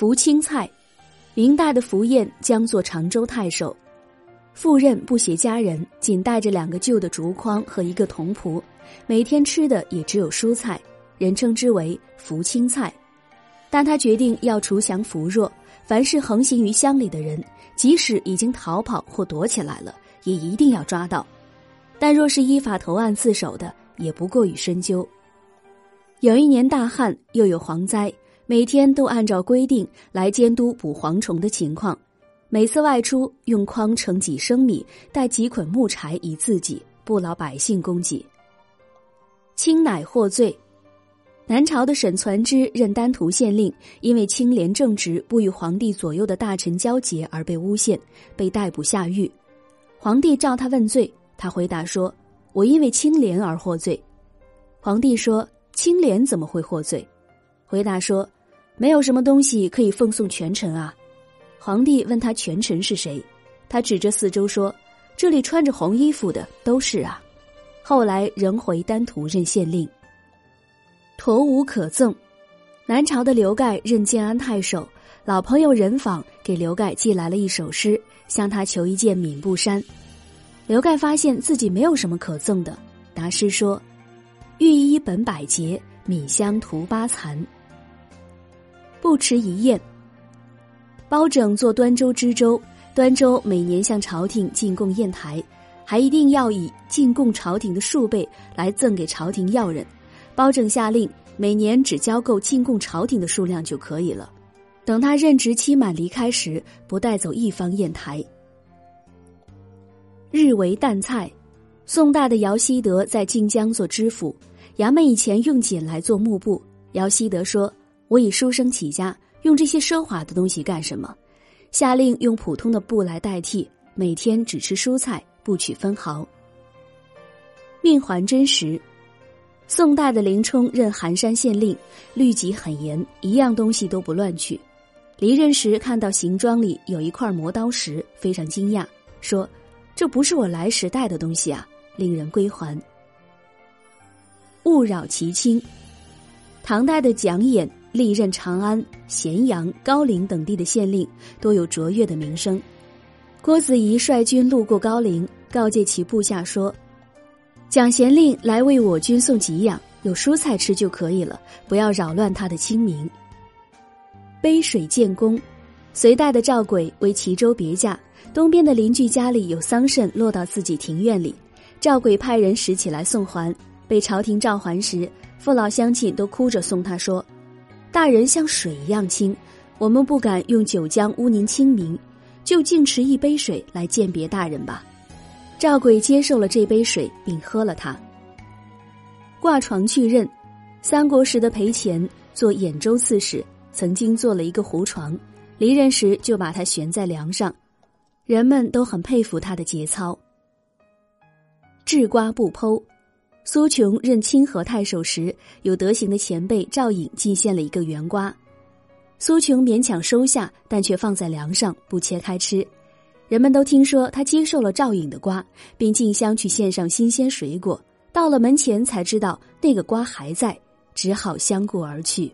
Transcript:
福清蔡，明代的福彦将做常州太守，赴任不携家人，仅带着两个旧的竹筐和一个童仆，每天吃的也只有蔬菜，人称之为福清菜。但他决定要除降扶弱，凡是横行于乡里的人，即使已经逃跑或躲起来了，也一定要抓到。但若是依法投案自首的，也不过于深究。有一年大旱，又有蝗灾，每天都按照规定来监督捕蝗虫的情况。每次外出，用筐盛几升米，带几捆木柴以自己，不劳百姓供给。清乃获罪。南朝的沈传之任丹徒县令，因为清廉正直、不与皇帝左右的大臣交结而被诬陷，被逮捕下狱。皇帝召他问罪，他回答说：“我因为清廉而获罪。”皇帝说：“清廉怎么会获罪？”回答说：“没有什么东西可以奉送权臣啊。”皇帝问他权臣是谁，他指着四周说：“这里穿着红衣服的都是啊。”后来仍回丹徒任县令。驼无可赠，南朝的刘盖任建安太守，老朋友任访给刘盖寄来了一首诗，向他求一件敏布衫。刘盖发现自己没有什么可赠的，答诗说：“御衣本百结，米香涂八残。”不持一宴。包拯做端州知州，端州每年向朝廷进贡砚台，还一定要以进贡朝廷的数倍来赠给朝廷要人。包拯下令，每年只交够进贡朝廷的数量就可以了。等他任职期满离开时，不带走一方砚台。日为淡菜，宋代的姚希德在晋江做知府，衙门以前用锦来做幕布。姚希德说：“我以书生起家，用这些奢华的东西干什么？”下令用普通的布来代替，每天只吃蔬菜，不取分毫。命还真实。宋代的林冲任寒山县令，律己很严，一样东西都不乱取。离任时看到行装里有一块磨刀石，非常惊讶，说：“这不是我来时带的东西啊！”令人归还。勿扰其亲。唐代的蒋琰历任长安、咸阳、高陵等地的县令，多有卓越的名声。郭子仪率军路过高陵，告诫其部下说。蒋贤令来为我军送给养，有蔬菜吃就可以了，不要扰乱他的清明。杯水建功，隋代的赵轨为齐州别驾，东边的邻居家里有桑葚落到自己庭院里，赵轨派人拾起来送还，被朝廷召还时，父老乡亲都哭着送他说：“大人像水一样清，我们不敢用酒浆污泥清明，就净持一杯水来鉴别大人吧。”赵轨接受了这杯水，并喝了它。挂床去任，三国时的裴虔做兖州刺史，曾经做了一个胡床，离任时就把它悬在梁上，人们都很佩服他的节操。治瓜不剖，苏琼任清河太守时，有德行的前辈赵颖进献了一个圆瓜，苏琼勉强收下，但却放在梁上不切开吃。人们都听说他接受了赵颖的瓜，并进香去献上新鲜水果。到了门前才知道那个瓜还在，只好相顾而去。